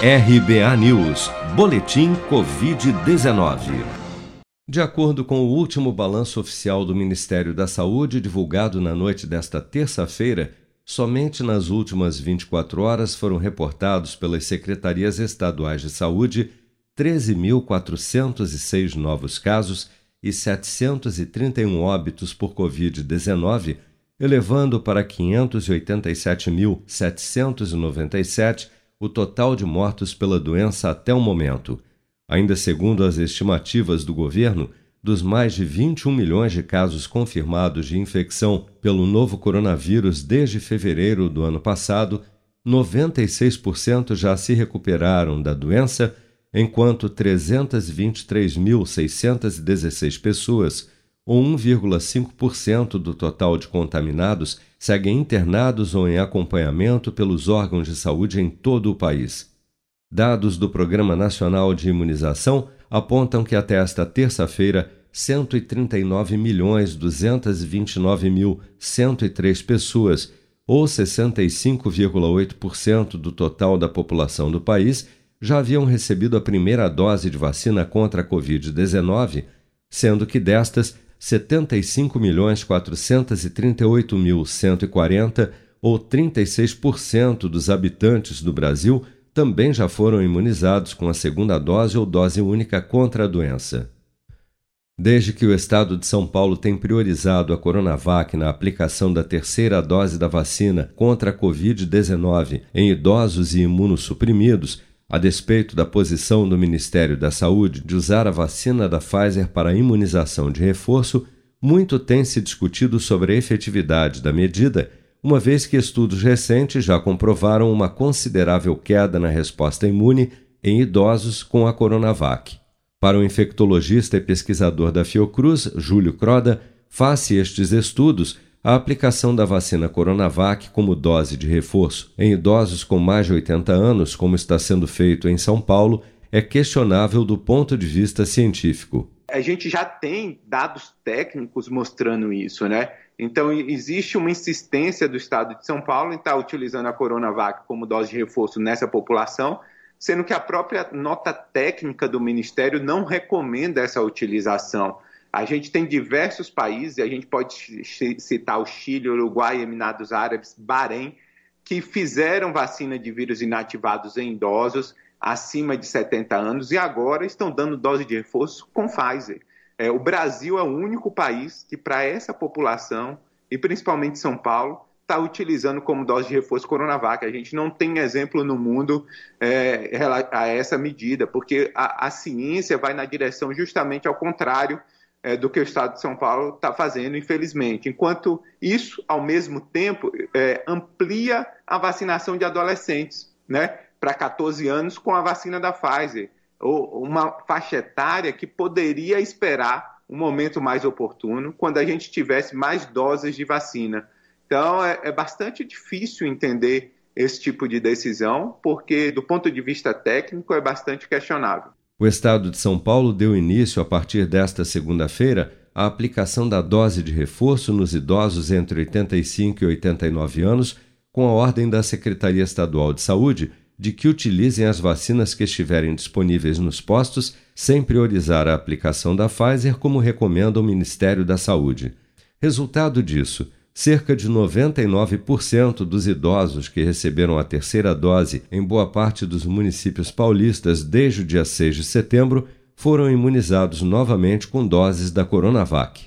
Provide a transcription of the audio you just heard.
RBA News, Boletim Covid-19. De acordo com o último balanço oficial do Ministério da Saúde, divulgado na noite desta terça-feira, somente nas últimas 24 horas foram reportados pelas secretarias estaduais de saúde 13.406 novos casos e 731 óbitos por Covid-19, elevando para 587.797 o total de mortos pela doença até o momento. Ainda segundo as estimativas do governo, dos mais de 21 milhões de casos confirmados de infecção pelo novo coronavírus desde fevereiro do ano passado, 96% já se recuperaram da doença, enquanto 323.616 pessoas, ou 1,5% do total de contaminados, seguem internados ou em acompanhamento pelos órgãos de saúde em todo o país. Dados do Programa Nacional de Imunização apontam que até esta terça-feira, 139.229.103 pessoas, ou 65,8% do total da população do país, já haviam recebido a primeira dose de vacina contra a Covid-19, sendo que destas, 75.438.140, ou 36% dos habitantes do Brasil, também já foram imunizados com a segunda dose ou dose única contra a doença. Desde que o estado de São Paulo tem priorizado a Coronavac na aplicação da terceira dose da vacina contra a Covid-19 em idosos e imunossuprimidos, a despeito da posição do Ministério da Saúde de usar a vacina da Pfizer para imunização de reforço, muito tem se discutido sobre a efetividade da medida, uma vez que estudos recentes já comprovaram uma considerável queda na resposta imune em idosos com a Coronavac. Para o infectologista e pesquisador da Fiocruz, Júlio Croda, face estes estudos, a aplicação da vacina Coronavac como dose de reforço em idosos com mais de 80 anos, como está sendo feito em São Paulo, é questionável do ponto de vista científico. A gente já tem dados técnicos mostrando isso, né? Então, existe uma insistência do Estado de São Paulo em estar utilizando a Coronavac como dose de reforço nessa população, sendo que a própria nota técnica do Ministério não recomenda essa utilização. A gente tem diversos países, a gente pode citar o Chile, Uruguai, Emirados Árabes, Bahrein, que fizeram vacina de vírus inativados em idosos acima de 70 anos e agora estão dando dose de reforço com Pfizer. É, o Brasil é o único país que, para essa população, e principalmente São Paulo, está utilizando como dose de reforço Coronavac. A gente não tem exemplo no mundo é, a essa medida, porque a, a ciência vai na direção justamente ao contrário é, do que o Estado de São Paulo está fazendo, infelizmente. Enquanto isso, ao mesmo tempo, é, amplia a vacinação de adolescentes, né, para 14 anos com a vacina da Pfizer, ou uma faixa etária que poderia esperar um momento mais oportuno, quando a gente tivesse mais doses de vacina. Então, é, é bastante difícil entender esse tipo de decisão, porque, do ponto de vista técnico, é bastante questionável. O Estado de São Paulo deu início, a partir desta segunda-feira, à aplicação da dose de reforço nos idosos entre 85 e 89 anos, com a ordem da Secretaria Estadual de Saúde de que utilizem as vacinas que estiverem disponíveis nos postos, sem priorizar a aplicação da Pfizer, como recomenda o Ministério da Saúde. Resultado disso, cerca de 99% dos idosos que receberam a terceira dose em boa parte dos municípios paulistas desde o dia 6 de setembro foram imunizados novamente com doses da Coronavac.